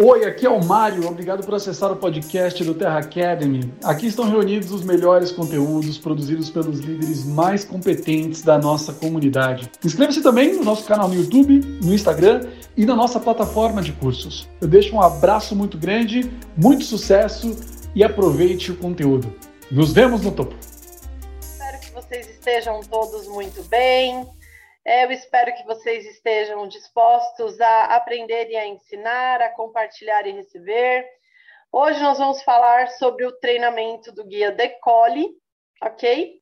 Oi, aqui é o Mário. Obrigado por acessar o podcast do Terra Academy. Aqui estão reunidos os melhores conteúdos produzidos pelos líderes mais competentes da nossa comunidade. Inscreva-se também no nosso canal no YouTube, no Instagram e na nossa plataforma de cursos. Eu deixo um abraço muito grande, muito sucesso e aproveite o conteúdo. Nos vemos no topo. Espero que vocês estejam todos muito bem. Eu espero que vocês estejam dispostos a aprender e a ensinar, a compartilhar e receber. Hoje nós vamos falar sobre o treinamento do guia Decole, ok?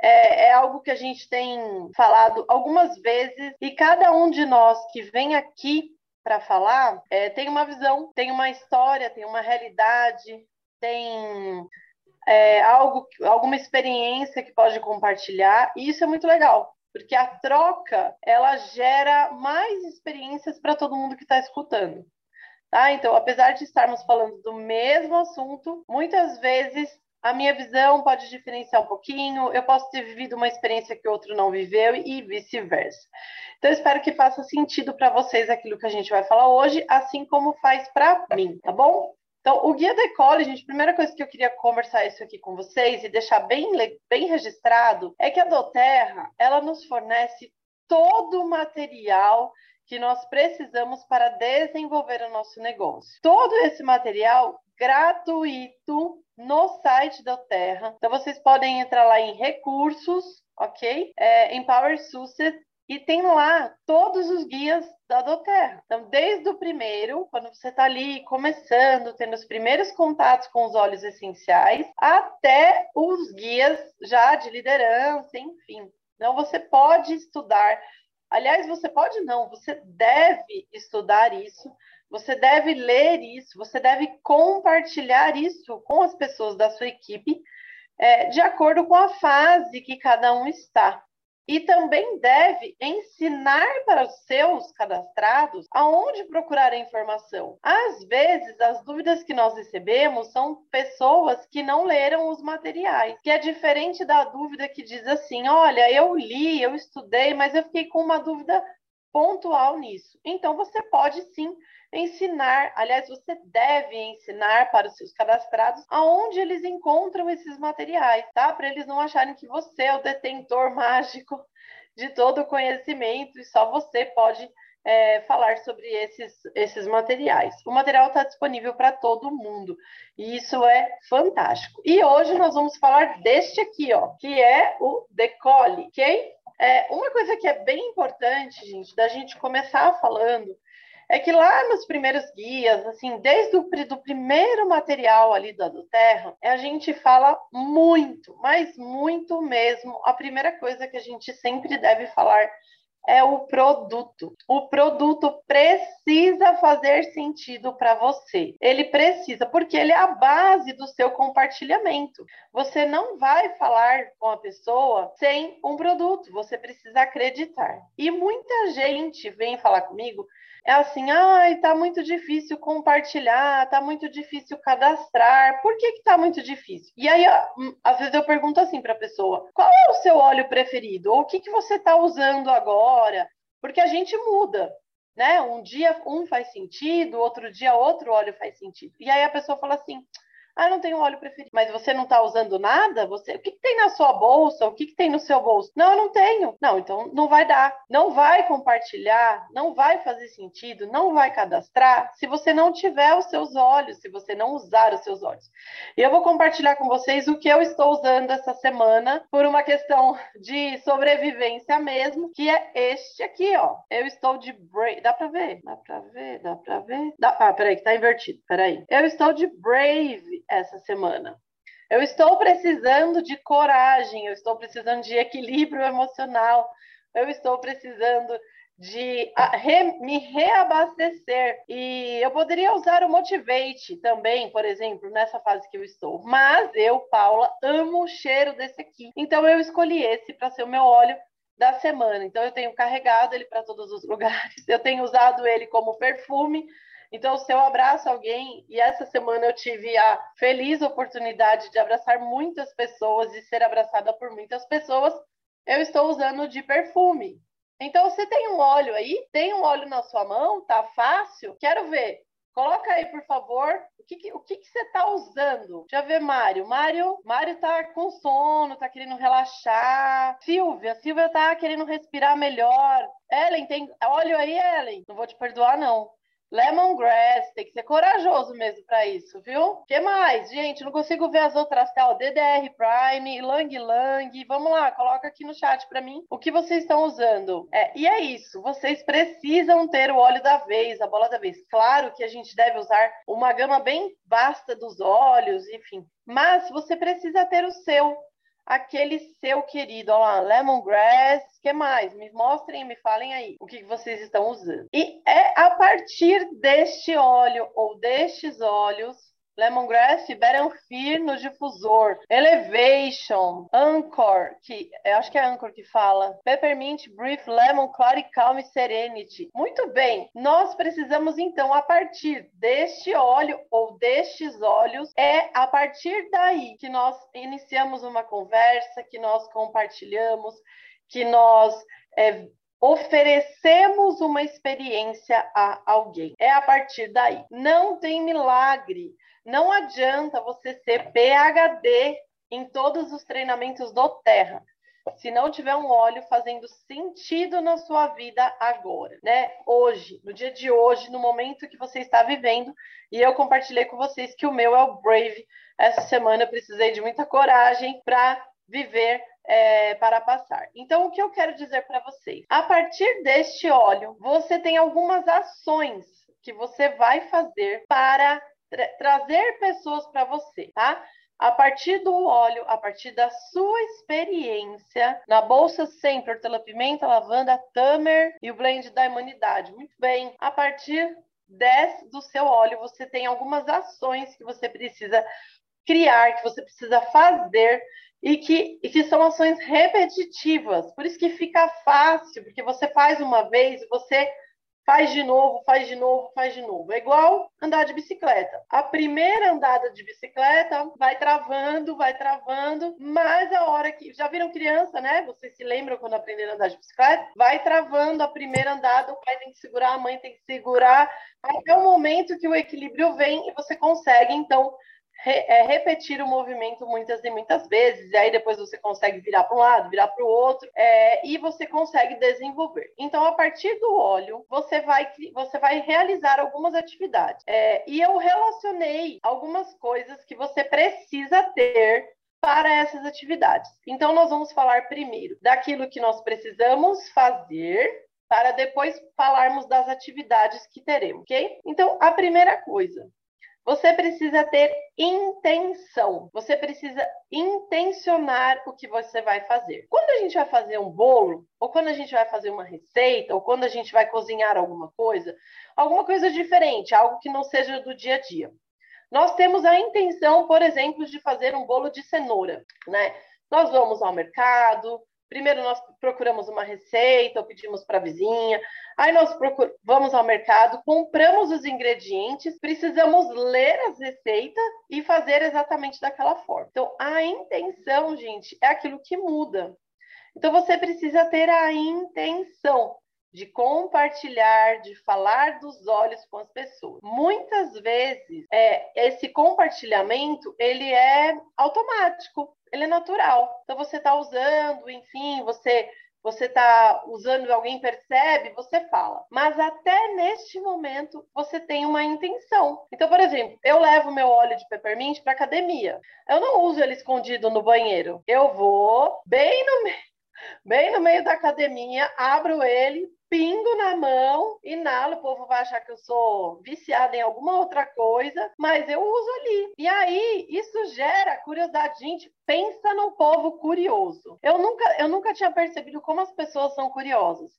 É, é, algo que a gente tem falado algumas vezes e cada um de nós que vem aqui para falar é, tem uma visão, tem uma história, tem uma realidade, tem é, algo, alguma experiência que pode compartilhar e isso é muito legal porque a troca ela gera mais experiências para todo mundo que está escutando. Tá? Então, apesar de estarmos falando do mesmo assunto, muitas vezes a minha visão pode diferenciar um pouquinho, eu posso ter vivido uma experiência que outro não viveu e vice-versa. Então, espero que faça sentido para vocês aquilo que a gente vai falar hoje, assim como faz para mim, tá bom? Então, o Guia Decole, gente, a primeira coisa que eu queria conversar isso aqui com vocês e deixar bem, bem registrado é que a Doterra, ela nos fornece todo o material que nós precisamos para desenvolver o nosso negócio. Todo esse material gratuito no site da Terra. Então, vocês podem entrar lá em recursos, ok? É, em Power Success e tem lá todos os guias da Doterra. Então, desde o primeiro, quando você está ali começando, tendo os primeiros contatos com os óleos essenciais, até os guias já de liderança, enfim. Então, você pode estudar. Aliás, você pode não, você deve estudar isso, você deve ler isso, você deve compartilhar isso com as pessoas da sua equipe, é, de acordo com a fase que cada um está e também deve ensinar para os seus cadastrados aonde procurar a informação. Às vezes, as dúvidas que nós recebemos são pessoas que não leram os materiais, que é diferente da dúvida que diz assim: olha, eu li, eu estudei, mas eu fiquei com uma dúvida pontual nisso. Então, você pode sim ensinar, aliás, você deve ensinar para os seus cadastrados aonde eles encontram esses materiais, tá? Para eles não acharem que você é o detentor mágico de todo o conhecimento e só você pode é, falar sobre esses, esses materiais. O material está disponível para todo mundo e isso é fantástico. E hoje nós vamos falar deste aqui, ó, que é o Decole, ok? É, uma coisa que é bem importante, gente, da gente começar falando é que lá nos primeiros guias, assim, desde o do primeiro material ali da do Terra, a gente fala muito, mas muito mesmo. A primeira coisa que a gente sempre deve falar é o produto. O produto precisa fazer sentido para você. Ele precisa, porque ele é a base do seu compartilhamento. Você não vai falar com a pessoa sem um produto, você precisa acreditar. E muita gente vem falar comigo é assim, ai, tá muito difícil compartilhar, tá muito difícil cadastrar. Por que que tá muito difícil? E aí, hum, às vezes eu pergunto assim para a pessoa: qual é o seu óleo preferido? Ou o que que você está usando agora? Porque a gente muda, né? Um dia um faz sentido, outro dia outro óleo faz sentido. E aí a pessoa fala assim: ah, não tenho óleo preferido. Mas você não está usando nada? Você, o que, que, tem na sua bolsa? O que, que tem no seu bolso? Não, eu não tenho. Não, então não vai dar. Não vai compartilhar, não vai fazer sentido, não vai cadastrar se você não tiver os seus olhos, se você não usar os seus olhos. E eu vou compartilhar com vocês o que eu estou usando essa semana por uma questão de sobrevivência mesmo, que é este aqui, ó. Eu estou de Brave. Dá para ver? Dá para ver? Dá para ver? Dá... Ah, peraí, que tá invertido. Peraí. Eu estou de Brave essa semana. Eu estou precisando de coragem, eu estou precisando de equilíbrio emocional, eu estou precisando de re, me reabastecer. E eu poderia usar o Motivate também, por exemplo, nessa fase que eu estou. Mas eu, Paula, amo o cheiro desse aqui. Então eu escolhi esse para ser o meu óleo da semana. Então eu tenho carregado ele para todos os lugares. Eu tenho usado ele como perfume então, se eu abraço alguém, e essa semana eu tive a feliz oportunidade de abraçar muitas pessoas e ser abraçada por muitas pessoas, eu estou usando de perfume. Então, você tem um óleo aí, tem um óleo na sua mão, tá fácil? Quero ver. Coloca aí, por favor, o que, que o que, que você está usando? Deixa eu ver, Mário. Mário, Mário tá com sono, tá querendo relaxar. Silvia, Silvia tá querendo respirar melhor. Ellen, tem óleo aí, Ellen? Não vou te perdoar, não. Lemongrass, tem que ser corajoso mesmo para isso, viu? Que mais? Gente, não consigo ver as outras tal. DDR Prime, Lang Lang. Vamos lá, coloca aqui no chat para mim o que vocês estão usando. É, e é isso, vocês precisam ter o óleo da vez, a bola da vez. Claro que a gente deve usar uma gama bem vasta dos óleos, enfim. Mas você precisa ter o seu aquele seu querido, olha lá, lemongrass, que mais? Me mostrem, me falem aí o que vocês estão usando. E é a partir deste óleo ou destes óleos Lemongrass, Berenfir no difusor, Elevation, Anchor, que eu acho que é Anchor que fala, Peppermint, Brief, Lemon, Clary, Calm e Serenity. Muito bem, nós precisamos então, a partir deste óleo ou destes óleos, é a partir daí que nós iniciamos uma conversa, que nós compartilhamos, que nós é, oferecemos uma experiência a alguém. É a partir daí. Não tem milagre. Não adianta você ser PhD em todos os treinamentos do Terra, se não tiver um óleo fazendo sentido na sua vida agora, né? Hoje, no dia de hoje, no momento que você está vivendo, e eu compartilhei com vocês que o meu é o Brave. Essa semana eu precisei de muita coragem para viver é, para passar. Então, o que eu quero dizer para vocês? A partir deste óleo, você tem algumas ações que você vai fazer para tra trazer pessoas para você, tá? A partir do óleo, a partir da sua experiência, na bolsa sempre hortelã-pimenta, lavanda, tamer e o blend da imunidade. Muito bem. A partir desse, do seu óleo, você tem algumas ações que você precisa criar, que você precisa fazer e que, e que são ações repetitivas. Por isso que fica fácil, porque você faz uma vez, você faz de novo, faz de novo, faz de novo. É igual andar de bicicleta. A primeira andada de bicicleta vai travando, vai travando, mas a hora que. Já viram criança, né? Vocês se lembram quando aprenderam a andar de bicicleta? Vai travando a primeira andada, o pai tem que segurar, a mãe tem que segurar, até o momento que o equilíbrio vem e você consegue, então, re, é, repetir o movimento muitas e muitas vezes, e aí depois você consegue virar para um lado, virar para o outro, é, e você consegue desenvolver. Então, a partir do óleo, você vai, você vai realizar algumas atividades. É, e eu relacionei algumas coisas que você precisa ter para essas atividades. Então, nós vamos falar primeiro daquilo que nós precisamos fazer para depois falarmos das atividades que teremos, ok? Então, a primeira coisa, você precisa ter intenção. Você precisa intencionar o que você vai fazer. Quando a gente vai fazer um bolo, ou quando a gente vai fazer uma receita, ou quando a gente vai cozinhar alguma coisa, alguma coisa diferente, algo que não seja do dia a dia. Nós temos a intenção, por exemplo, de fazer um bolo de cenoura, né? Nós vamos ao mercado, Primeiro nós procuramos uma receita, ou pedimos para a vizinha. Aí nós procur... vamos ao mercado, compramos os ingredientes, precisamos ler as receitas e fazer exatamente daquela forma. Então, a intenção, gente, é aquilo que muda. Então, você precisa ter a intenção de compartilhar, de falar dos olhos com as pessoas. Muitas vezes, é, esse compartilhamento ele é automático ele é natural. Então você está usando, enfim, você você está usando, alguém percebe, você fala. Mas até neste momento você tem uma intenção. Então, por exemplo, eu levo meu óleo de peppermint para academia. Eu não uso ele escondido no banheiro. Eu vou bem no meio bem no meio da academia, abro ele, pingo na mão, inalo, o povo vai achar que eu sou viciada em alguma outra coisa, mas eu uso ali. E aí, isso gera curiosidade. Gente, pensa num povo curioso. Eu nunca, eu nunca tinha percebido como as pessoas são curiosas.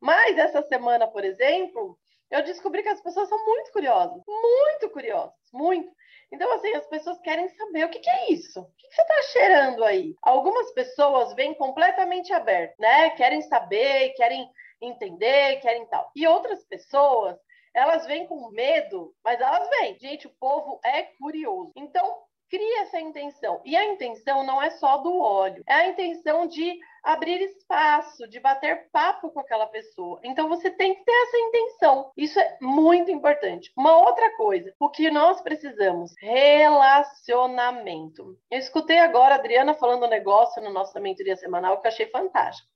Mas essa semana, por exemplo, eu descobri que as pessoas são muito curiosas, muito curiosas, muito. Então, assim, as pessoas querem saber o que, que é isso? O que, que você está cheirando aí? Algumas pessoas vêm completamente abertas, né? Querem saber, querem entender, querem tal. E outras pessoas, elas vêm com medo, mas elas vêm. Gente, o povo é curioso. Então, cria essa intenção. E a intenção não é só do óleo, é a intenção de abrir espaço, de bater papo com aquela pessoa. Então você tem que ter essa intenção. Isso é muito importante. Uma outra coisa, o que nós precisamos? Relacionamento. Eu escutei agora a Adriana falando um negócio no nosso mentoria semanal que eu achei fantástico.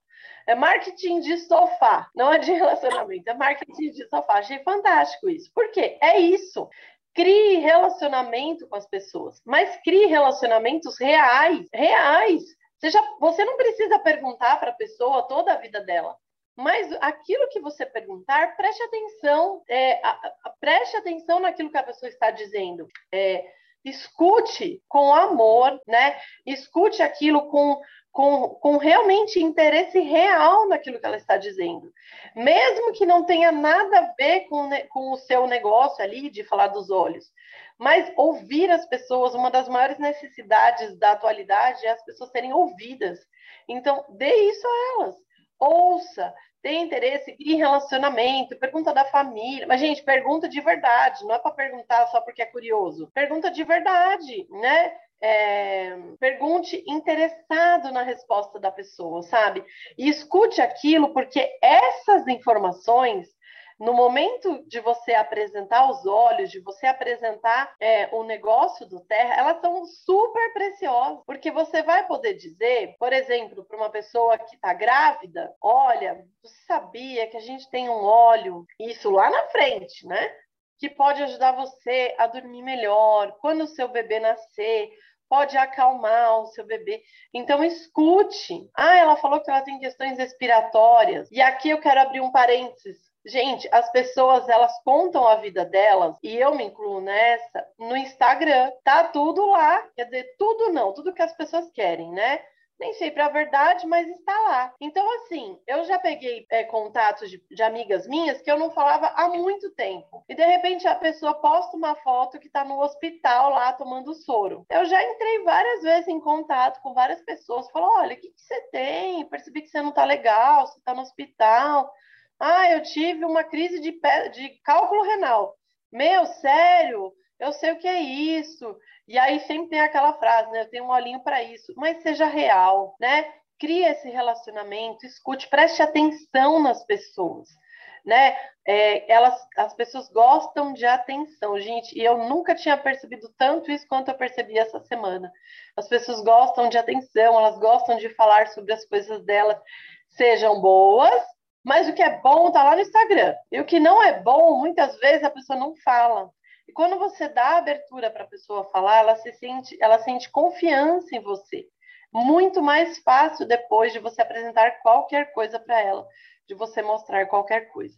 É marketing de sofá, não é de relacionamento, é marketing de sofá. Achei fantástico isso. Por quê? É isso. Crie relacionamento com as pessoas, mas crie relacionamentos reais, reais. Você, já, você não precisa perguntar para a pessoa toda a vida dela, mas aquilo que você perguntar, preste atenção, é, a, a, preste atenção naquilo que a pessoa está dizendo. É, escute com amor, né? Escute aquilo com com, com realmente interesse real naquilo que ela está dizendo. Mesmo que não tenha nada a ver com, com o seu negócio ali de falar dos olhos. Mas ouvir as pessoas, uma das maiores necessidades da atualidade é as pessoas serem ouvidas. Então, dê isso a elas. Ouça, tem interesse, crie relacionamento, pergunta da família. Mas, gente, pergunta de verdade, não é para perguntar só porque é curioso. Pergunta de verdade, né? É, pergunte interessado na resposta da pessoa, sabe? E escute aquilo, porque essas informações, no momento de você apresentar os olhos, de você apresentar é, o negócio do Terra, elas são super preciosas, porque você vai poder dizer, por exemplo, para uma pessoa que está grávida: olha, você sabia que a gente tem um óleo, isso lá na frente, né? Que pode ajudar você a dormir melhor, quando o seu bebê nascer pode acalmar o seu bebê. Então, escute. Ah, ela falou que ela tem questões respiratórias. E aqui eu quero abrir um parênteses. Gente, as pessoas elas contam a vida delas e eu me incluo nessa no Instagram. Tá tudo lá, quer dizer, tudo não, tudo que as pessoas querem, né? nem sempre a verdade, mas está lá. Então, assim, eu já peguei é, contatos de, de, amigas minhas que eu não falava há muito tempo. E de repente a pessoa posta uma foto que está no hospital lá tomando soro. Eu já entrei várias vezes em contato com várias pessoas. Falou: olha, o que, que você tem? Percebi que você não está legal, você está no hospital. Ah, eu tive uma crise de, de cálculo renal. Meu, sério? Eu sei o que é isso. E aí sempre tem aquela frase, né? Eu tenho um olhinho para isso. Mas seja real, né? Crie esse relacionamento, escute, preste atenção nas pessoas, né? É, elas, as pessoas gostam de atenção, gente. E eu nunca tinha percebido tanto isso quanto eu percebi essa semana. As pessoas gostam de atenção, elas gostam de falar sobre as coisas delas, sejam boas, mas o que é bom tá lá no Instagram. E o que não é bom, muitas vezes a pessoa não fala. E quando você dá abertura para a pessoa falar, ela se sente, ela sente confiança em você. Muito mais fácil depois de você apresentar qualquer coisa para ela, de você mostrar qualquer coisa.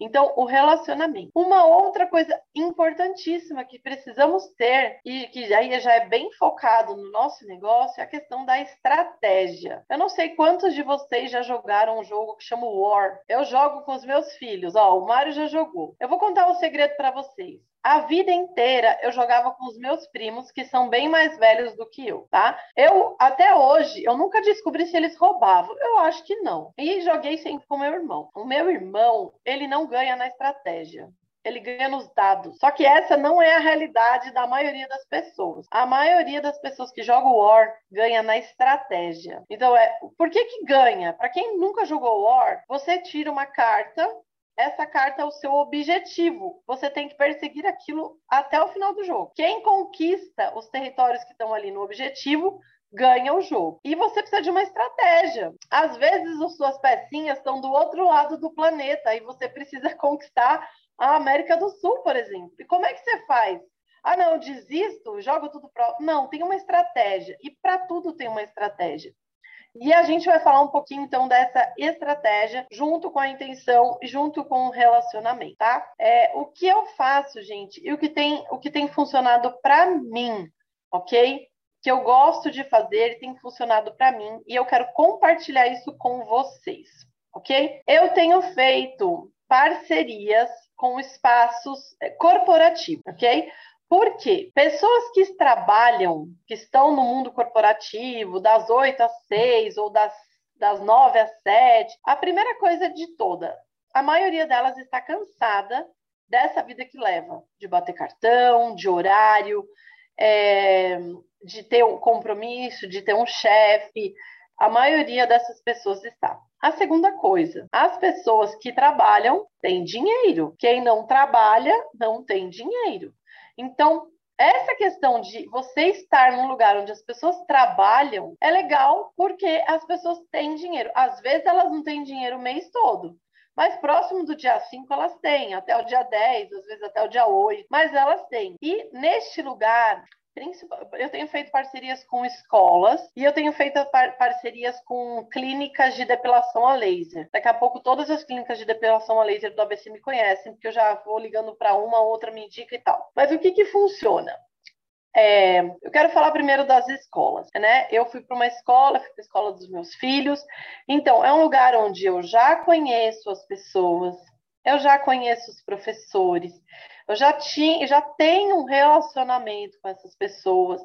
Então, o relacionamento. Uma outra coisa importantíssima que precisamos ter, e que aí já é bem focado no nosso negócio, é a questão da estratégia. Eu não sei quantos de vocês já jogaram um jogo que chama War. Eu jogo com os meus filhos. Ó, o Mário já jogou. Eu vou contar um segredo para vocês. A vida inteira eu jogava com os meus primos, que são bem mais velhos do que eu, tá? Eu, até hoje, eu nunca descobri se eles roubavam. Eu acho que não. E joguei sempre com meu irmão. O meu irmão, ele não ganha na estratégia ele ganha nos dados. Só que essa não é a realidade da maioria das pessoas. A maioria das pessoas que jogam War ganha na estratégia. Então, é, por que que ganha? Para quem nunca jogou War, você tira uma carta essa carta é o seu objetivo. Você tem que perseguir aquilo até o final do jogo. Quem conquista os territórios que estão ali no objetivo ganha o jogo. E você precisa de uma estratégia. Às vezes, as suas pecinhas estão do outro lado do planeta e você precisa conquistar a América do Sul, por exemplo. E como é que você faz? Ah, não, desisto, jogo tudo pro. Não, tem uma estratégia. E para tudo tem uma estratégia. E a gente vai falar um pouquinho então dessa estratégia junto com a intenção junto com o relacionamento, tá? É, o que eu faço, gente, e o que tem, o que tem funcionado para mim, ok? Que eu gosto de fazer e tem funcionado para mim e eu quero compartilhar isso com vocês, ok? Eu tenho feito parcerias com espaços é, corporativos, ok? Porque pessoas que trabalham, que estão no mundo corporativo, das 8 às 6 ou das, das 9 às 7, a primeira coisa de toda, a maioria delas está cansada dessa vida que leva, de bater cartão, de horário, é, de ter um compromisso, de ter um chefe. A maioria dessas pessoas está. A segunda coisa, as pessoas que trabalham têm dinheiro. Quem não trabalha não tem dinheiro. Então, essa questão de você estar num lugar onde as pessoas trabalham é legal porque as pessoas têm dinheiro. Às vezes elas não têm dinheiro o mês todo, mas próximo do dia 5 elas têm, até o dia 10, às vezes até o dia 8, mas elas têm. E neste lugar, eu tenho feito parcerias com escolas e eu tenho feito par parcerias com clínicas de depilação a laser. Daqui a pouco todas as clínicas de depilação a laser do ABC me conhecem, porque eu já vou ligando para uma, outra me indica e tal. Mas o que que funciona? É, eu quero falar primeiro das escolas, né? Eu fui para uma escola, fui para a escola dos meus filhos, então é um lugar onde eu já conheço as pessoas, eu já conheço os professores, eu já tinha, já tenho um relacionamento com essas pessoas.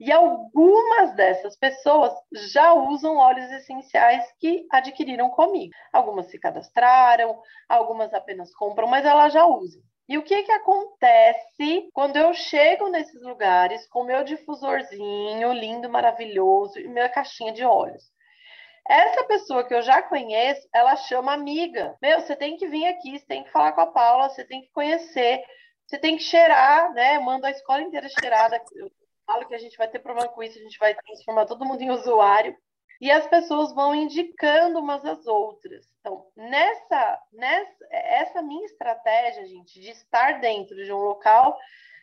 E algumas dessas pessoas já usam óleos essenciais que adquiriram comigo. Algumas se cadastraram, algumas apenas compram, mas elas já usam. E o que, que acontece quando eu chego nesses lugares com meu difusorzinho lindo, maravilhoso e minha caixinha de óleos? Essa pessoa que eu já conheço, ela chama amiga. Meu, você tem que vir aqui, você tem que falar com a Paula, você tem que conhecer, você tem que cheirar, né? Manda a escola inteira cheirada. Eu falo que a gente vai ter problema com isso, a gente vai transformar todo mundo em usuário. E as pessoas vão indicando umas às outras. Então, nessa, nessa essa minha estratégia, gente, de estar dentro de um local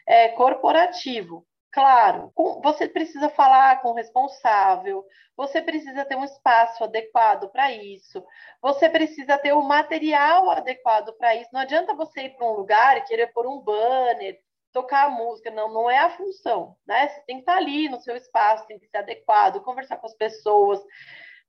é, corporativo, Claro, você precisa falar com o responsável, você precisa ter um espaço adequado para isso, você precisa ter o material adequado para isso. Não adianta você ir para um lugar e querer pôr um banner, tocar a música, não, não é a função, né? Você tem que estar ali no seu espaço, tem que ser adequado, conversar com as pessoas.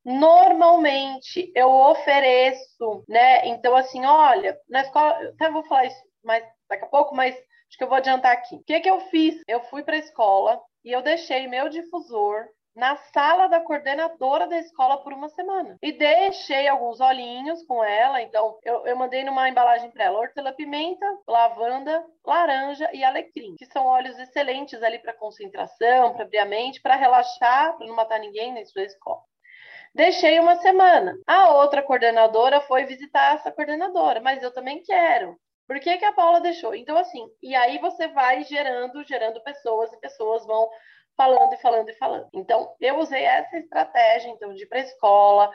Normalmente eu ofereço, né? Então, assim, olha, na escola, eu até vou falar isso mais daqui a pouco, mas Acho que eu vou adiantar aqui. O que, que eu fiz? Eu fui para a escola e eu deixei meu difusor na sala da coordenadora da escola por uma semana. E deixei alguns olhinhos com ela. Então, eu, eu mandei numa embalagem para ela hortelã-pimenta, lavanda, laranja e alecrim, que são óleos excelentes ali para concentração, para abrir a mente, para relaxar, para não matar ninguém dentro da escola. Deixei uma semana. A outra coordenadora foi visitar essa coordenadora, mas eu também quero. Por que, que a Paula deixou? Então, assim, e aí você vai gerando, gerando pessoas, e pessoas vão falando e falando e falando. Então, eu usei essa estratégia, então, de ir para a escola.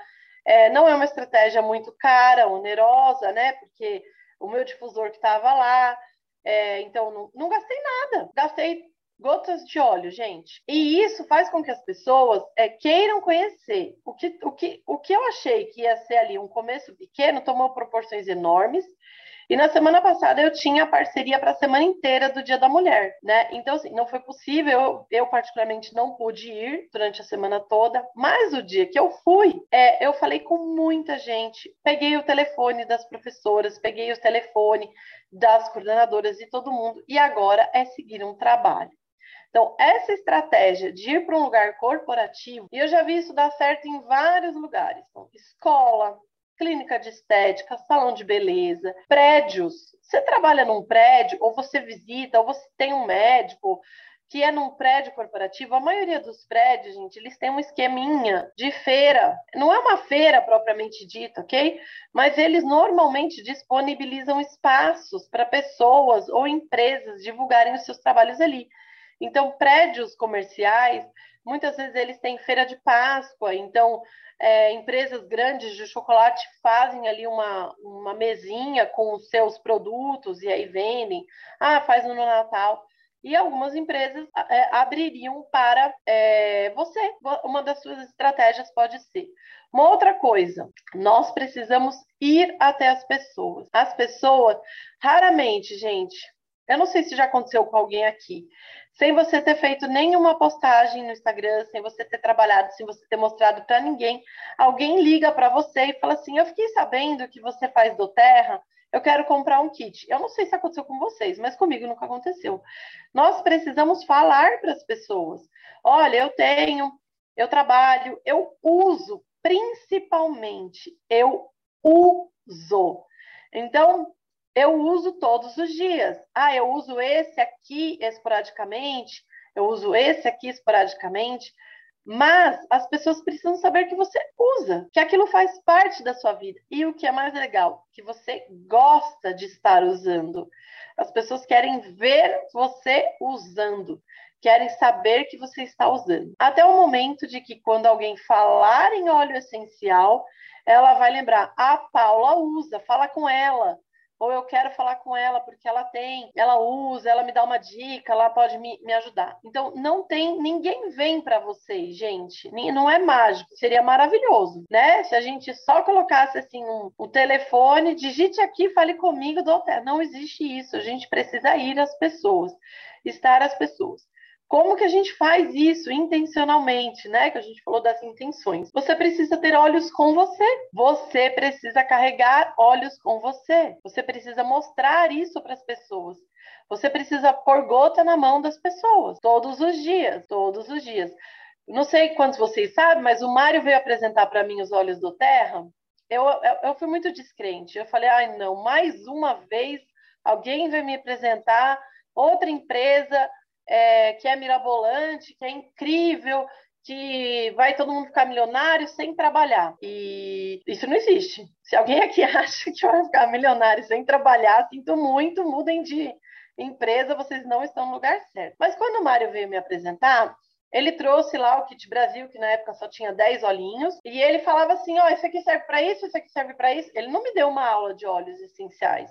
É, não é uma estratégia muito cara, onerosa, né? Porque o meu difusor que estava lá, é, então, não, não gastei nada. Gastei gotas de óleo, gente. E isso faz com que as pessoas é, queiram conhecer. O que, o, que, o que eu achei que ia ser ali um começo pequeno tomou proporções enormes. E na semana passada eu tinha parceria para a semana inteira do Dia da Mulher, né? Então, assim, não foi possível, eu, eu, particularmente não pude ir durante a semana toda, mas o dia que eu fui, é, eu falei com muita gente, peguei o telefone das professoras, peguei o telefone das coordenadoras e todo mundo, e agora é seguir um trabalho. Então, essa estratégia de ir para um lugar corporativo, e eu já vi isso dar certo em vários lugares. Então, escola, clínica de estética, salão de beleza, prédios. Você trabalha num prédio, ou você visita, ou você tem um médico que é num prédio corporativo, a maioria dos prédios, gente, eles têm um esqueminha de feira. Não é uma feira propriamente dita, ok? Mas eles normalmente disponibilizam espaços para pessoas ou empresas divulgarem os seus trabalhos ali. Então, prédios comerciais, muitas vezes eles têm feira de Páscoa, então é, empresas grandes de chocolate fazem ali uma, uma mesinha com os seus produtos e aí vendem. Ah, faz no Natal. E algumas empresas é, abririam para é, você. Uma das suas estratégias pode ser. Uma outra coisa, nós precisamos ir até as pessoas. As pessoas, raramente, gente, eu não sei se já aconteceu com alguém aqui sem você ter feito nenhuma postagem no Instagram, sem você ter trabalhado, sem você ter mostrado para ninguém, alguém liga para você e fala assim: Eu fiquei sabendo que você faz do Terra, eu quero comprar um kit. Eu não sei se aconteceu com vocês, mas comigo nunca aconteceu. Nós precisamos falar para as pessoas: Olha, eu tenho, eu trabalho, eu uso, principalmente, eu uso. Então, eu uso todos os dias. Ah, eu uso esse aqui esporadicamente. eu uso esse aqui esporadicamente, mas as pessoas precisam saber que você usa, que aquilo faz parte da sua vida. E o que é mais legal, que você gosta de estar usando. As pessoas querem ver você usando, querem saber que você está usando. Até o momento de que quando alguém falar em óleo essencial, ela vai lembrar: "A Paula usa, fala com ela" ou eu quero falar com ela porque ela tem, ela usa, ela me dá uma dica, ela pode me, me ajudar. Então, não tem, ninguém vem para vocês, gente. Não é mágico, seria maravilhoso, né? Se a gente só colocasse assim um, um telefone, digite aqui, fale comigo, do Não existe isso, a gente precisa ir às pessoas, estar às pessoas. Como que a gente faz isso intencionalmente, né? Que a gente falou das intenções. Você precisa ter olhos com você. Você precisa carregar olhos com você. Você precisa mostrar isso para as pessoas. Você precisa pôr gota na mão das pessoas todos os dias, todos os dias. Não sei quantos vocês sabem, mas o Mário veio apresentar para mim os olhos do Terra. Eu, eu, eu fui muito descrente. Eu falei, ai não, mais uma vez alguém vai me apresentar outra empresa, é, que é mirabolante, que é incrível, que vai todo mundo ficar milionário sem trabalhar. E isso não existe. Se alguém aqui acha que vai ficar milionário sem trabalhar, sinto muito, mudem de empresa, vocês não estão no lugar certo. Mas quando o Mário veio me apresentar, ele trouxe lá o Kit Brasil, que na época só tinha 10 olhinhos, e ele falava assim: ó, oh, isso aqui serve para isso, isso aqui serve para isso. Ele não me deu uma aula de óleos essenciais.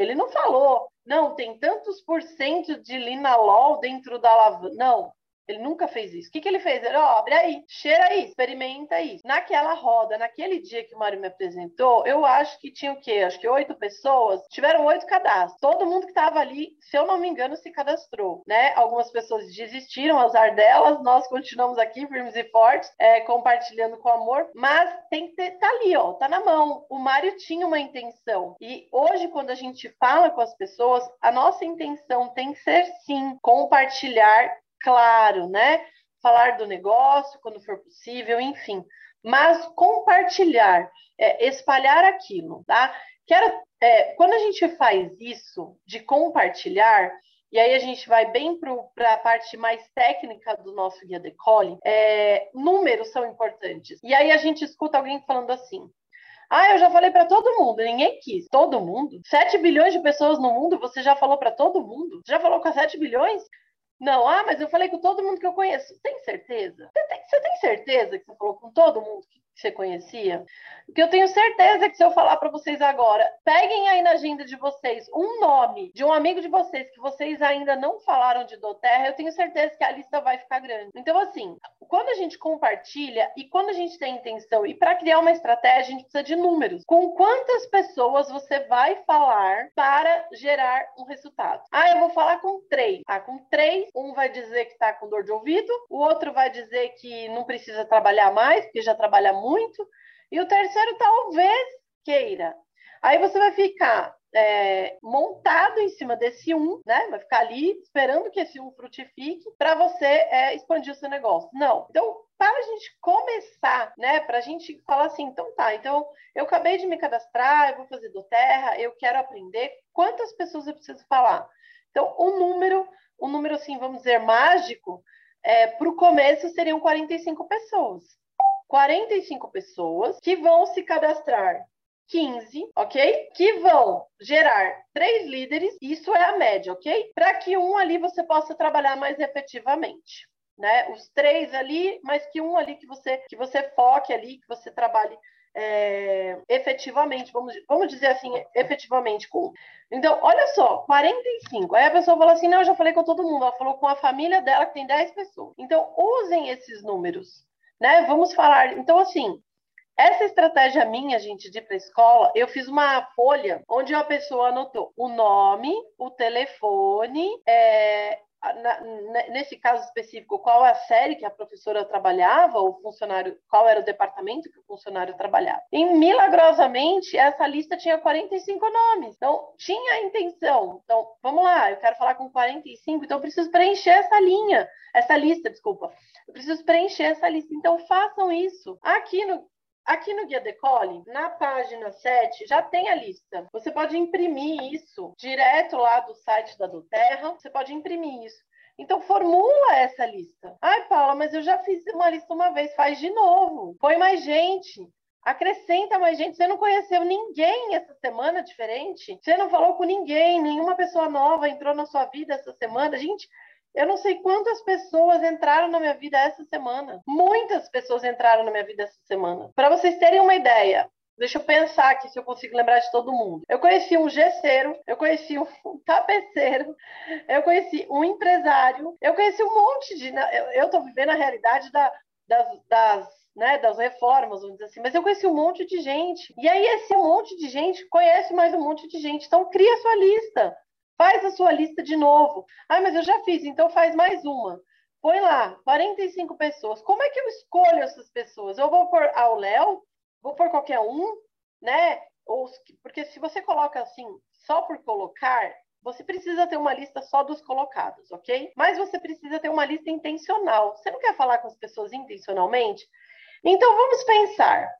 Ele não falou, não, tem tantos por cento de linalol dentro da lavanda. Não, ele nunca fez isso. O que, que ele fez? Ele, ó, abre aí, cheira aí, experimenta aí. Naquela roda, naquele dia que o Mário me apresentou, eu acho que tinha o quê? Acho que oito pessoas. Tiveram oito cadastros. Todo mundo que estava ali, se eu não me engano, se cadastrou, né? Algumas pessoas desistiram, azar delas. Nós continuamos aqui, firmes e fortes, é, compartilhando com amor. Mas tem que ter, tá ali, ó, tá na mão. O Mário tinha uma intenção. E hoje, quando a gente fala com as pessoas, a nossa intenção tem que ser, sim, compartilhar claro, né? Falar do negócio quando for possível, enfim. Mas compartilhar, é, espalhar aquilo, tá? Quero, é, quando a gente faz isso de compartilhar, e aí a gente vai bem para a parte mais técnica do nosso guia decole, é, números são importantes. E aí a gente escuta alguém falando assim: ah, eu já falei para todo mundo, ninguém quis. Todo mundo? 7 bilhões de pessoas no mundo, você já falou para todo mundo? Já falou com 7 bilhões? Não, ah, mas eu falei com todo mundo que eu conheço. Tem certeza? Você tem, você tem certeza que você falou com todo mundo que você conhecia? Porque eu tenho certeza que se eu falar para vocês agora, peguem aí na agenda de vocês um nome de um amigo de vocês que vocês ainda não falaram de Doterra, eu tenho certeza que a lista vai ficar grande. Então, assim, quando a gente compartilha e quando a gente tem intenção, e para criar uma estratégia, a gente precisa de números. Com quantas pessoas você vai falar para gerar um resultado? Ah, eu vou falar com três. Ah, com três, um vai dizer que está com dor de ouvido, o outro vai dizer que não precisa trabalhar mais, porque já trabalha muito muito, e o terceiro talvez queira. Aí você vai ficar é, montado em cima desse um, né? Vai ficar ali esperando que esse um frutifique para você é, expandir o seu negócio. Não. Então, para a gente começar, né? Para a gente falar assim, então tá, então eu acabei de me cadastrar, eu vou fazer do terra, eu quero aprender. Quantas pessoas eu preciso falar? Então, o número, o número assim, vamos dizer, mágico, é, para o começo seriam 45 pessoas. 45 pessoas que vão se cadastrar 15, ok? Que vão gerar três líderes, isso é a média, ok? Para que um ali você possa trabalhar mais efetivamente. Né? Os três ali, mas que um ali que você que você foque ali, que você trabalhe é, efetivamente, vamos, vamos dizer assim, efetivamente com. Então, olha só, 45. Aí a pessoa fala assim: não, eu já falei com todo mundo. Ela falou com a família dela, que tem 10 pessoas. Então, usem esses números né? Vamos falar. Então, assim, essa estratégia minha, gente, de ir para escola, eu fiz uma folha onde a pessoa anotou o nome, o telefone, é, na, nesse caso específico, qual é a série que a professora trabalhava, o funcionário, qual era o departamento que o funcionário trabalhava. E milagrosamente, essa lista tinha 45 nomes. Então, tinha a intenção. Então, vamos lá, eu quero falar com 45, então eu preciso preencher essa linha, essa lista, desculpa. Eu preciso preencher essa lista. Então, façam isso. Aqui no, Aqui no Guia Decole, na página 7, já tem a lista. Você pode imprimir isso direto lá do site da Doterra, você pode imprimir isso. Então formula essa lista. Ai, Paula, mas eu já fiz uma lista uma vez, faz de novo. Põe mais gente. Acrescenta mais gente. Você não conheceu ninguém essa semana diferente? Você não falou com ninguém, nenhuma pessoa nova entrou na sua vida essa semana? Gente, eu não sei quantas pessoas entraram na minha vida essa semana. Muitas pessoas entraram na minha vida essa semana. Para vocês terem uma ideia, Deixa eu pensar aqui se eu consigo lembrar de todo mundo. Eu conheci um gesseiro, eu conheci um tapeceiro, eu conheci um empresário, eu conheci um monte de. Né, eu estou vivendo a realidade da, das, das né, das reformas, vamos dizer assim, mas eu conheci um monte de gente. E aí, esse monte de gente conhece mais um monte de gente. Então, cria sua lista. Faz a sua lista de novo. Ah, mas eu já fiz, então faz mais uma. Põe lá, 45 pessoas. Como é que eu escolho essas pessoas? Eu vou por ao Léo, vou por qualquer um, né? Ou, porque se você coloca assim, só por colocar, você precisa ter uma lista só dos colocados, ok? Mas você precisa ter uma lista intencional. Você não quer falar com as pessoas intencionalmente? Então vamos pensar.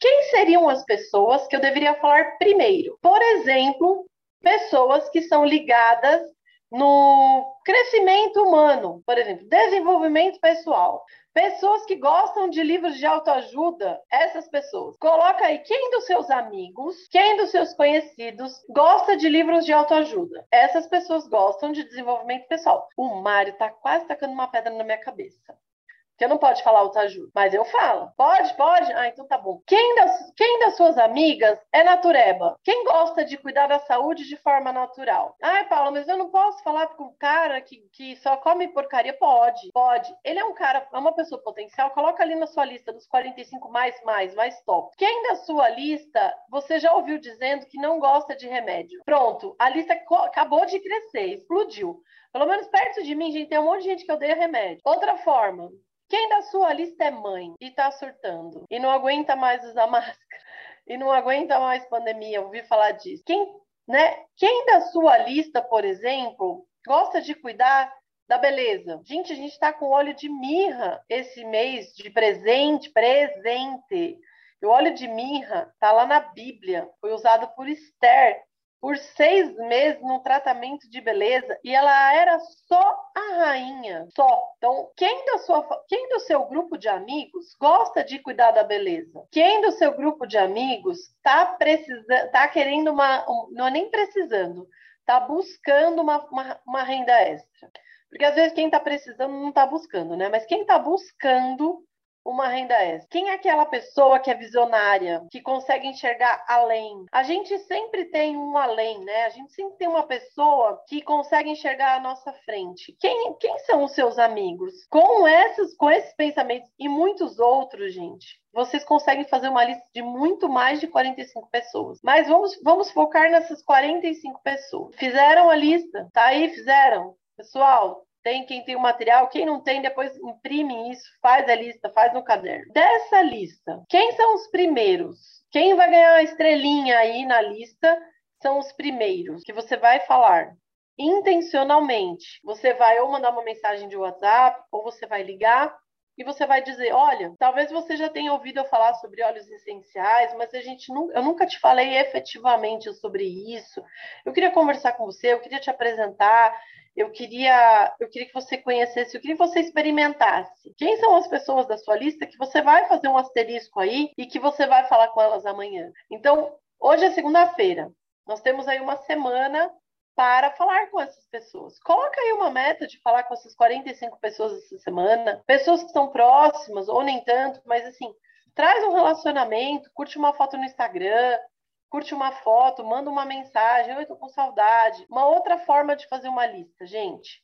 Quem seriam as pessoas que eu deveria falar primeiro? Por exemplo, pessoas que são ligadas no crescimento humano, por exemplo, desenvolvimento pessoal. Pessoas que gostam de livros de autoajuda, essas pessoas. Coloca aí quem dos seus amigos, quem dos seus conhecidos gosta de livros de autoajuda. Essas pessoas gostam de desenvolvimento pessoal. O Mário tá quase tacando uma pedra na minha cabeça. Você não pode falar autoajuda, mas eu falo. Pode, pode? Ah, então tá bom. Quem das, quem das suas amigas é natureba? Quem gosta de cuidar da saúde de forma natural? Ai, Paula, mas eu não posso falar com um cara que, que só come porcaria? Pode, pode. Ele é um cara, é uma pessoa potencial, coloca ali na sua lista dos 45 mais, mais, mais top. Quem da sua lista você já ouviu dizendo que não gosta de remédio? Pronto, a lista acabou de crescer, explodiu. Pelo menos perto de mim, gente, tem um monte de gente que odeia remédio. Outra forma, quem da sua lista é mãe e tá surtando e não aguenta mais usar máscara e não aguenta mais pandemia, ouvi falar disso. Quem, né? Quem da sua lista, por exemplo, gosta de cuidar da beleza? Gente, a gente está com óleo de mirra esse mês de presente, presente. E o óleo de mirra tá lá na Bíblia, foi usado por Esther por seis meses no tratamento de beleza e ela era só a rainha, só. Então, quem da sua, quem do seu grupo de amigos gosta de cuidar da beleza? Quem do seu grupo de amigos está precisando, tá querendo uma, não é nem precisando, está buscando uma, uma, uma renda extra? Porque às vezes quem está precisando não está buscando, né? Mas quem está buscando uma renda extra? Quem é aquela pessoa que é visionária, que consegue enxergar além? A gente sempre tem um além, né? A gente sempre tem uma pessoa que consegue enxergar a nossa frente. Quem, quem são os seus amigos? Com esses, com esses pensamentos e muitos outros, gente, vocês conseguem fazer uma lista de muito mais de 45 pessoas. Mas vamos, vamos focar nessas 45 pessoas. Fizeram a lista? Tá aí, fizeram? Pessoal, tem quem tem o material, quem não tem, depois imprime isso, faz a lista, faz no caderno. Dessa lista, quem são os primeiros? Quem vai ganhar a estrelinha aí na lista são os primeiros que você vai falar intencionalmente. Você vai ou mandar uma mensagem de WhatsApp, ou você vai ligar e você vai dizer: olha, talvez você já tenha ouvido eu falar sobre óleos essenciais, mas a gente não, eu nunca te falei efetivamente sobre isso. Eu queria conversar com você, eu queria te apresentar eu queria, eu queria que você conhecesse, eu queria que você experimentasse. Quem são as pessoas da sua lista que você vai fazer um asterisco aí e que você vai falar com elas amanhã? Então, hoje é segunda-feira. Nós temos aí uma semana para falar com essas pessoas. Coloca aí uma meta de falar com essas 45 pessoas essa semana, pessoas que são próximas ou nem tanto, mas assim, traz um relacionamento, curte uma foto no Instagram, curte uma foto, manda uma mensagem, eu estou com saudade. Uma outra forma de fazer uma lista, gente.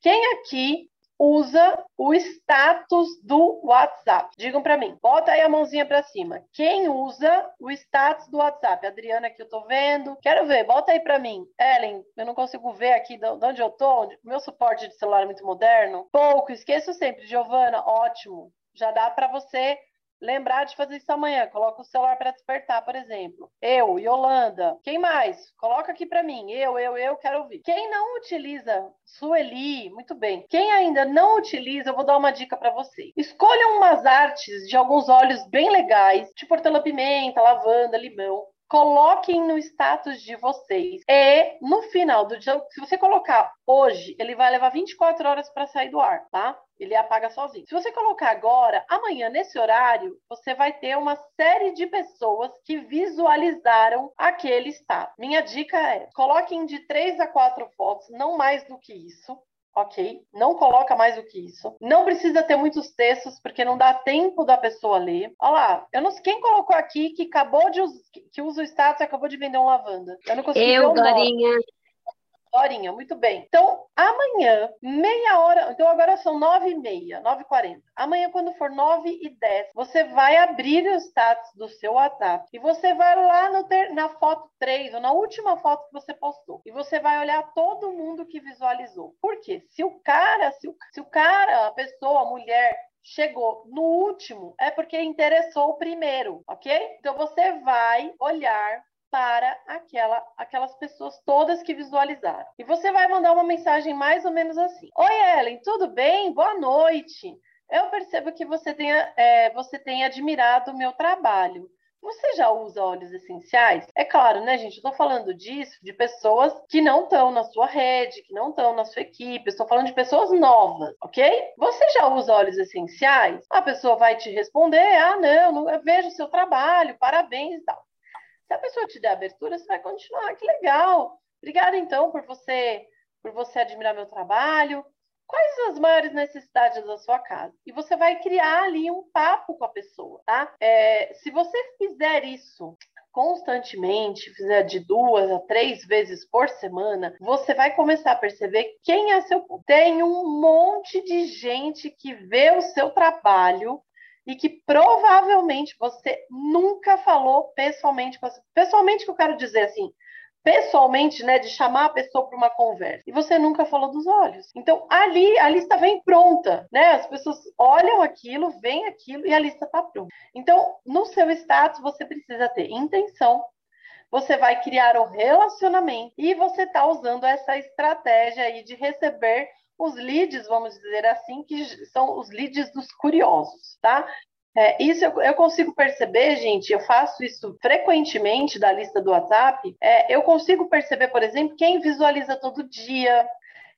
Quem aqui usa o status do WhatsApp? Digam para mim. Bota aí a mãozinha para cima. Quem usa o status do WhatsApp? Adriana aqui eu tô vendo. Quero ver. Bota aí para mim. Ellen, eu não consigo ver aqui de onde eu tô. Meu suporte de celular é muito moderno. Pouco, esqueço sempre. Giovana, ótimo. Já dá para você lembrar de fazer isso amanhã. Coloca o celular para despertar, por exemplo. Eu, Yolanda. Quem mais? Coloca aqui para mim. Eu, eu, eu quero ouvir. Quem não utiliza Sueli, muito bem. Quem ainda não utiliza, eu vou dar uma dica para você. Escolha umas artes de alguns óleos bem legais, tipo hortelã-pimenta, lavanda, limão. Coloquem no status de vocês. E no final do dia, se você colocar hoje, ele vai levar 24 horas para sair do ar, tá? Ele apaga sozinho. Se você colocar agora, amanhã, nesse horário, você vai ter uma série de pessoas que visualizaram aquele status. Minha dica é: coloquem de três a quatro fotos, não mais do que isso ok? Não coloca mais do que isso. Não precisa ter muitos textos, porque não dá tempo da pessoa ler. Olha lá, eu não sei quem colocou aqui que acabou de que usa o status e acabou de vender um lavanda. Eu não consegui eu. Nome. Horinha, muito bem. Então, amanhã, meia hora. Então, agora são nove e meia, nove e quarenta. Amanhã, quando for nove e dez, você vai abrir o status do seu WhatsApp e você vai lá no ter, na foto 3, ou na última foto que você postou. E você vai olhar todo mundo que visualizou. Por quê? Se o cara, se o, se o cara, a pessoa, a mulher, chegou no último, é porque interessou o primeiro, ok? Então você vai olhar para aquela, aquelas pessoas todas que visualizaram. E você vai mandar uma mensagem mais ou menos assim: Oi, Ellen, tudo bem? Boa noite. Eu percebo que você tenha, é, você tenha admirado o meu trabalho. Você já usa óleos essenciais? É claro, né, gente? Eu tô falando disso de pessoas que não estão na sua rede, que não estão na sua equipe. Estou falando de pessoas novas, ok? Você já usa óleos essenciais? A pessoa vai te responder: ah, não, não eu vejo o seu trabalho, parabéns e tal. Se a pessoa te der abertura, você vai continuar. Que legal! Obrigada, então, por você, por você admirar meu trabalho. Quais as maiores necessidades da sua casa? E você vai criar ali um papo com a pessoa, tá? É, se você fizer isso constantemente, fizer de duas a três vezes por semana, você vai começar a perceber quem é seu público. Tem um monte de gente que vê o seu trabalho e que provavelmente você nunca falou pessoalmente pessoalmente que eu quero dizer assim pessoalmente, né, de chamar a pessoa para uma conversa. E você nunca falou dos olhos. Então, ali a lista vem pronta, né? As pessoas olham aquilo, veem aquilo e a lista está pronta. Então, no seu status você precisa ter intenção, você vai criar um relacionamento e você está usando essa estratégia aí de receber os leads, vamos dizer assim, que são os leads dos curiosos, tá? É, isso eu, eu, consigo perceber, gente, eu faço isso frequentemente da lista do WhatsApp. É, eu consigo perceber, por exemplo, quem visualiza todo dia,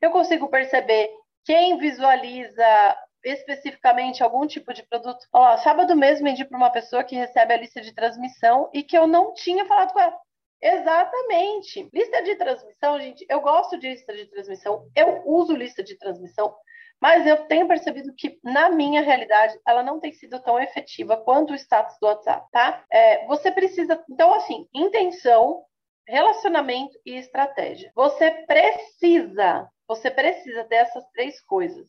eu consigo perceber quem visualiza especificamente algum tipo de produto. Ó, sábado mesmo vendi para uma pessoa que recebe a lista de transmissão e que eu não tinha falado com ela. Exatamente. Lista de transmissão, gente, eu gosto de lista de transmissão, eu uso lista de transmissão, mas eu tenho percebido que, na minha realidade, ela não tem sido tão efetiva quanto o status do WhatsApp, tá? É, você precisa, então, assim, intenção, relacionamento e estratégia. Você precisa, você precisa dessas três coisas.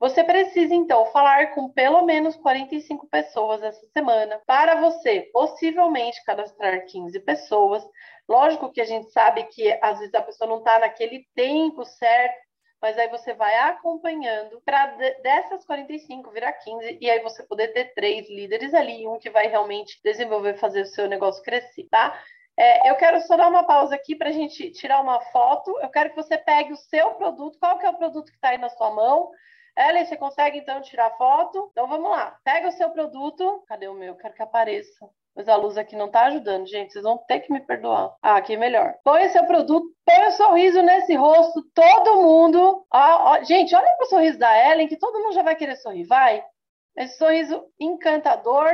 Você precisa, então, falar com pelo menos 45 pessoas essa semana para você, possivelmente, cadastrar 15 pessoas. Lógico que a gente sabe que às vezes a pessoa não está naquele tempo certo, mas aí você vai acompanhando para dessas 45 virar 15 e aí você poder ter três líderes ali, um que vai realmente desenvolver, fazer o seu negócio crescer, tá? É, eu quero só dar uma pausa aqui para a gente tirar uma foto. Eu quero que você pegue o seu produto. Qual que é o produto que está aí na sua mão? Ellen, você consegue então tirar foto? Então vamos lá. Pega o seu produto. Cadê o meu? Quero que apareça. Mas a luz aqui não tá ajudando, gente. Vocês vão ter que me perdoar. Ah, aqui é melhor. Põe o seu produto, põe o um sorriso nesse rosto. Todo mundo. Ah, ó, gente, olha pro sorriso da Ellen, que todo mundo já vai querer sorrir. Vai. Esse sorriso encantador.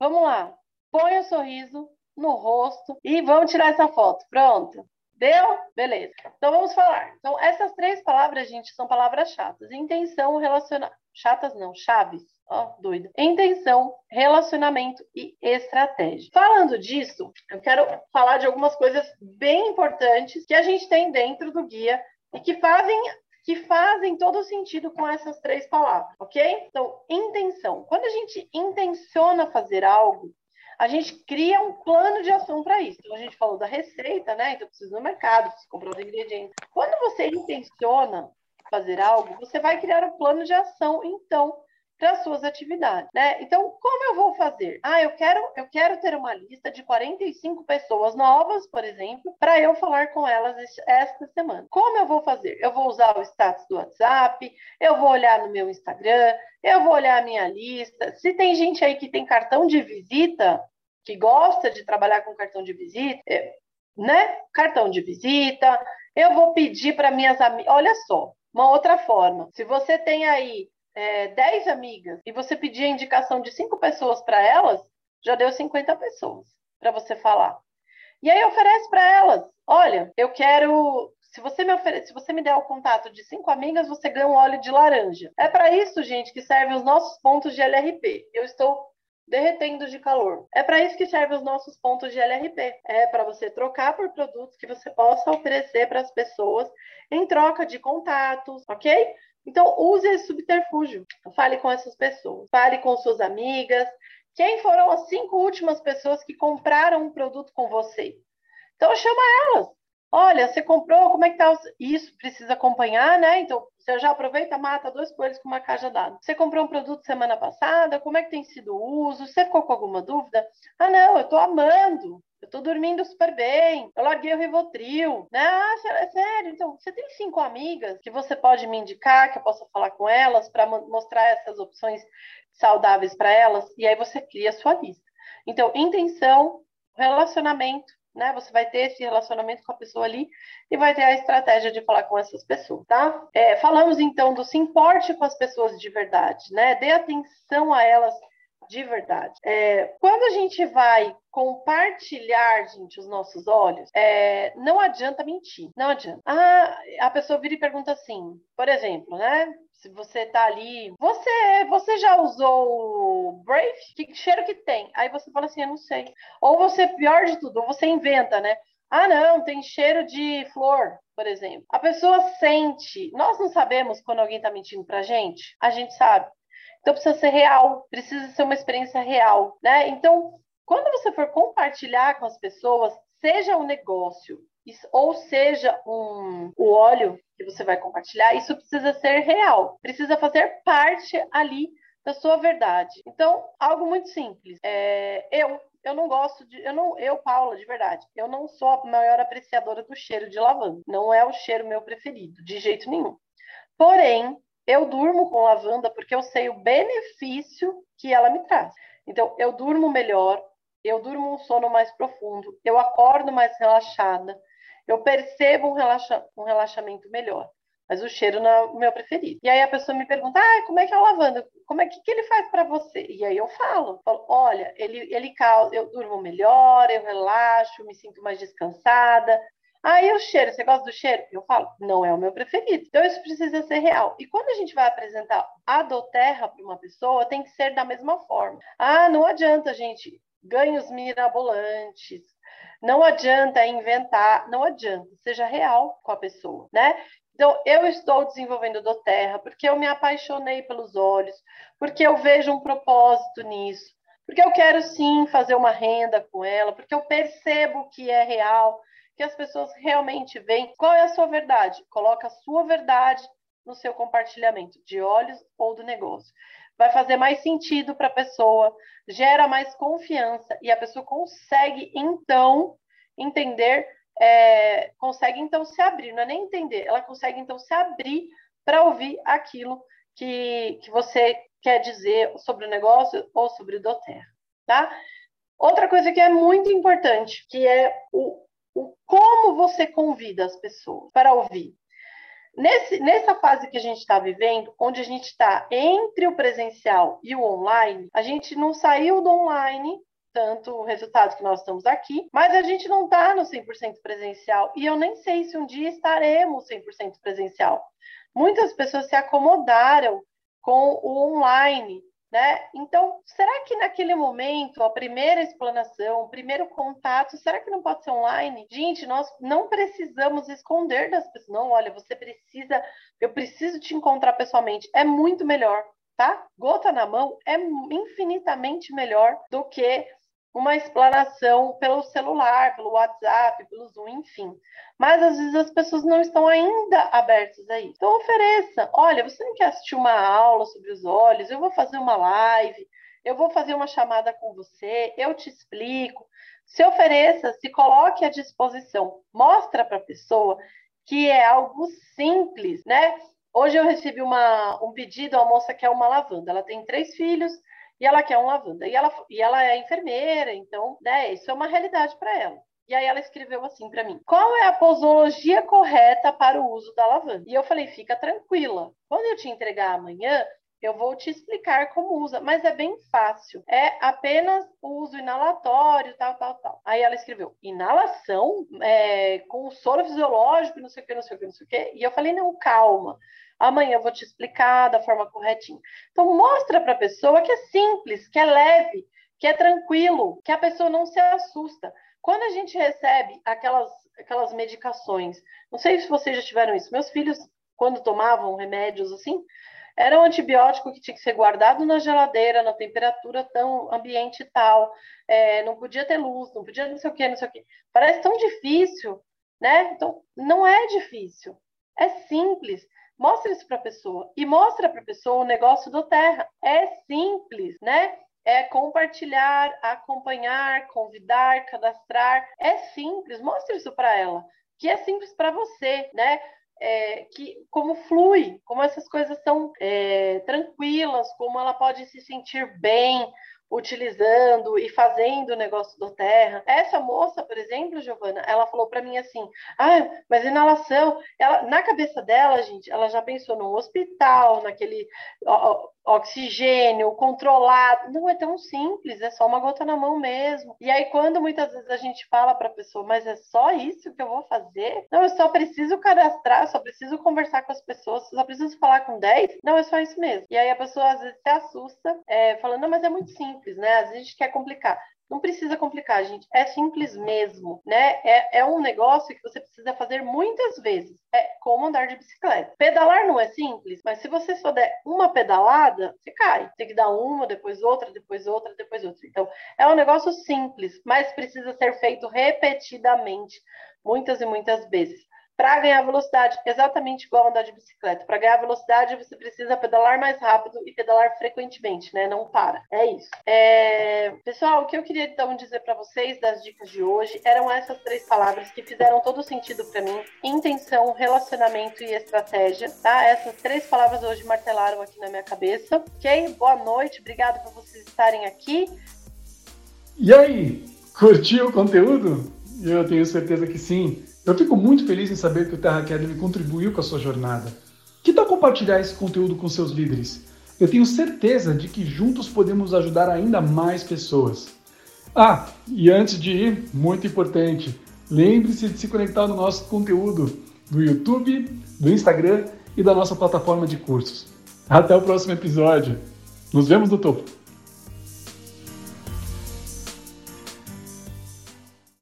Vamos lá. Põe o sorriso no rosto e vamos tirar essa foto. Pronto. Deu? Beleza. Então vamos falar. Então, essas três palavras, gente, são palavras chatas. Intenção, relacionamento. Chatas não, chaves. Ó, oh. Intenção, relacionamento e estratégia. Falando disso, eu quero falar de algumas coisas bem importantes que a gente tem dentro do guia e que fazem que fazem todo sentido com essas três palavras, ok? Então, intenção. Quando a gente intenciona fazer algo, a gente cria um plano de ação para isso. Então, a gente falou da receita, né? Então, precisa ir no mercado, precisa comprar os ingredientes. Quando você intenciona fazer algo, você vai criar um plano de ação, então, para suas atividades, né? Então, como eu vou fazer? Ah, eu quero, eu quero ter uma lista de 45 pessoas novas, por exemplo, para eu falar com elas esta semana. Como eu vou fazer? Eu vou usar o status do WhatsApp, eu vou olhar no meu Instagram, eu vou olhar a minha lista. Se tem gente aí que tem cartão de visita, que gosta de trabalhar com cartão de visita, é, né? Cartão de visita, eu vou pedir para minhas amigas. Olha só, uma outra forma. Se você tem aí é, 10 amigas e você pedir a indicação de cinco pessoas para elas, já deu 50 pessoas para você falar. E aí oferece para elas: olha, eu quero se você me oferece, se você me der o contato de cinco amigas, você ganha um óleo de laranja. É para isso, gente, que servem os nossos pontos de LRP. Eu estou derretendo de calor. É para isso que servem os nossos pontos de LRP. É para você trocar por produtos que você possa oferecer para as pessoas em troca de contatos, ok? Então, use esse subterfúgio. Fale com essas pessoas. Fale com suas amigas. Quem foram as cinco últimas pessoas que compraram um produto com você? Então, chama elas. Olha, você comprou, como é que tá? Isso precisa acompanhar, né? Então, você já aproveita, mata dois coelhos com uma caixa dada. Você comprou um produto semana passada, como é que tem sido o uso? Você ficou com alguma dúvida? Ah, não, eu tô amando. Eu tô dormindo super bem. Eu larguei o Rivotril. Né? Ah, é sério. Então, você tem cinco amigas que você pode me indicar, que eu possa falar com elas para mostrar essas opções saudáveis para elas. E aí você cria a sua lista. Então, intenção, relacionamento, né? Você vai ter esse relacionamento com a pessoa ali e vai ter a estratégia de falar com essas pessoas, tá? É, falamos então do se importe com as pessoas de verdade, né? Dê atenção a elas de verdade. É, quando a gente vai compartilhar, gente, os nossos olhos, é, não adianta mentir, não adianta. Ah, a pessoa vira e pergunta assim, por exemplo, né? Se você tá ali, você, você já usou o Brave? Que cheiro que tem? Aí você fala assim, eu não sei. Ou você, pior de tudo, você inventa, né? Ah, não, tem cheiro de flor, por exemplo. A pessoa sente. Nós não sabemos quando alguém está mentindo pra gente? A gente sabe. Então precisa ser real, precisa ser uma experiência real, né? Então, quando você for compartilhar com as pessoas, seja um negócio, ou seja um, o óleo que você vai compartilhar, isso precisa ser real, precisa fazer parte ali da sua verdade. Então, algo muito simples. É, eu, eu não gosto de, eu não, eu Paula, de verdade, eu não sou a maior apreciadora do cheiro de lavanda. Não é o cheiro meu preferido, de jeito nenhum. Porém, eu durmo com lavanda porque eu sei o benefício que ela me traz. Então, eu durmo melhor, eu durmo um sono mais profundo, eu acordo mais relaxada, eu percebo um, relaxa, um relaxamento melhor. Mas o cheiro não é o meu preferido. E aí a pessoa me pergunta: ah, como é que é a lavanda? Como é que, que ele faz para você? E aí eu falo, falo olha, ele, ele causa, eu durmo melhor, eu relaxo, me sinto mais descansada. Aí o cheiro, você gosta do cheiro? Eu falo, não é o meu preferido. Então isso precisa ser real. E quando a gente vai apresentar a doterra para uma pessoa, tem que ser da mesma forma. Ah, não adianta, gente, ganhos mirabolantes, não adianta inventar, não adianta, seja real com a pessoa, né? Então, eu estou desenvolvendo do Terra porque eu me apaixonei pelos olhos, porque eu vejo um propósito nisso, porque eu quero sim fazer uma renda com ela, porque eu percebo que é real, que as pessoas realmente veem. Qual é a sua verdade? Coloca a sua verdade no seu compartilhamento de olhos ou do negócio vai fazer mais sentido para a pessoa, gera mais confiança e a pessoa consegue então entender, é, consegue então se abrir, não é nem entender, ela consegue então se abrir para ouvir aquilo que, que você quer dizer sobre o negócio ou sobre o doTERRA, tá? Outra coisa que é muito importante, que é o, o como você convida as pessoas para ouvir. Nesse, nessa fase que a gente está vivendo, onde a gente está entre o presencial e o online, a gente não saiu do online, tanto o resultado que nós estamos aqui, mas a gente não está no 100% presencial. E eu nem sei se um dia estaremos 100% presencial. Muitas pessoas se acomodaram com o online, né? Então, será que naquele momento, a primeira explanação, o primeiro contato, será que não pode ser online? Gente, nós não precisamos esconder das pessoas. Não, olha, você precisa, eu preciso te encontrar pessoalmente. É muito melhor, tá? Gota na mão é infinitamente melhor do que uma explanação pelo celular, pelo WhatsApp, pelo Zoom, enfim. Mas às vezes as pessoas não estão ainda abertas a isso. Então ofereça. Olha, você não quer assistir uma aula sobre os olhos? Eu vou fazer uma live, eu vou fazer uma chamada com você, eu te explico. Se ofereça, se coloque à disposição. Mostra para a pessoa que é algo simples, né? Hoje eu recebi uma, um pedido, a moça quer uma lavanda. Ela tem três filhos, e ela quer um lavanda. E ela, e ela é enfermeira, então, né, isso é uma realidade para ela. E aí ela escreveu assim para mim: qual é a posologia correta para o uso da lavanda? E eu falei: fica tranquila. Quando eu te entregar amanhã, eu vou te explicar como usa, mas é bem fácil. É apenas o uso inalatório, tal, tal, tal. Aí ela escreveu: inalação é, com soro fisiológico, não sei o que, não sei o que, não sei o que. E eu falei: não, calma. Amanhã eu vou te explicar da forma corretinha. Então, mostra para a pessoa que é simples, que é leve, que é tranquilo, que a pessoa não se assusta. Quando a gente recebe aquelas, aquelas medicações, não sei se vocês já tiveram isso, meus filhos, quando tomavam remédios assim, era um antibiótico que tinha que ser guardado na geladeira, na temperatura tão ambiente tal, é, não podia ter luz, não podia não sei o que, não sei o que. Parece tão difícil, né? Então, não é difícil, é simples. Mostra isso para a pessoa e mostra para a pessoa o negócio do Terra. É simples, né? É compartilhar, acompanhar, convidar, cadastrar. É simples. Mostre isso para ela, que é simples para você, né? É, que como flui, como essas coisas são é, tranquilas, como ela pode se sentir bem, utilizando e fazendo o negócio do terra. Essa moça, por exemplo, Giovana, ela falou para mim assim: "Ah, mas inalação". Ela na cabeça dela, gente, ela já pensou no hospital, naquele oxigênio controlado. Não é tão simples, é só uma gota na mão mesmo. E aí quando muitas vezes a gente fala para a pessoa: "Mas é só isso que eu vou fazer?". Não, eu só preciso cadastrar, só preciso conversar com as pessoas, só preciso falar com 10. Não, é só isso mesmo. E aí a pessoa às vezes se assusta, é, falando: "Não, mas é muito simples" né? Às vezes a gente quer complicar. Não precisa complicar, gente. É simples mesmo, né? É, é um negócio que você precisa fazer muitas vezes. É como andar de bicicleta. Pedalar não é simples, mas se você só der uma pedalada, você cai. Tem que dar uma, depois outra, depois outra, depois outra. Então, é um negócio simples, mas precisa ser feito repetidamente, muitas e muitas vezes para ganhar velocidade, exatamente igual andar de bicicleta. Para ganhar velocidade, você precisa pedalar mais rápido e pedalar frequentemente, né? Não para. É isso. É... Pessoal, o que eu queria então dizer para vocês das dicas de hoje eram essas três palavras que fizeram todo sentido para mim: intenção, relacionamento e estratégia. Tá? Essas três palavras hoje martelaram aqui na minha cabeça. Ok? Boa noite, obrigado por vocês estarem aqui. E aí, curtiu o conteúdo? Eu tenho certeza que sim. Eu fico muito feliz em saber que o Terra Academy contribuiu com a sua jornada. Que tal compartilhar esse conteúdo com seus líderes? Eu tenho certeza de que juntos podemos ajudar ainda mais pessoas. Ah, e antes de ir, muito importante, lembre-se de se conectar no nosso conteúdo do YouTube, do Instagram e da nossa plataforma de cursos. Até o próximo episódio. Nos vemos no topo.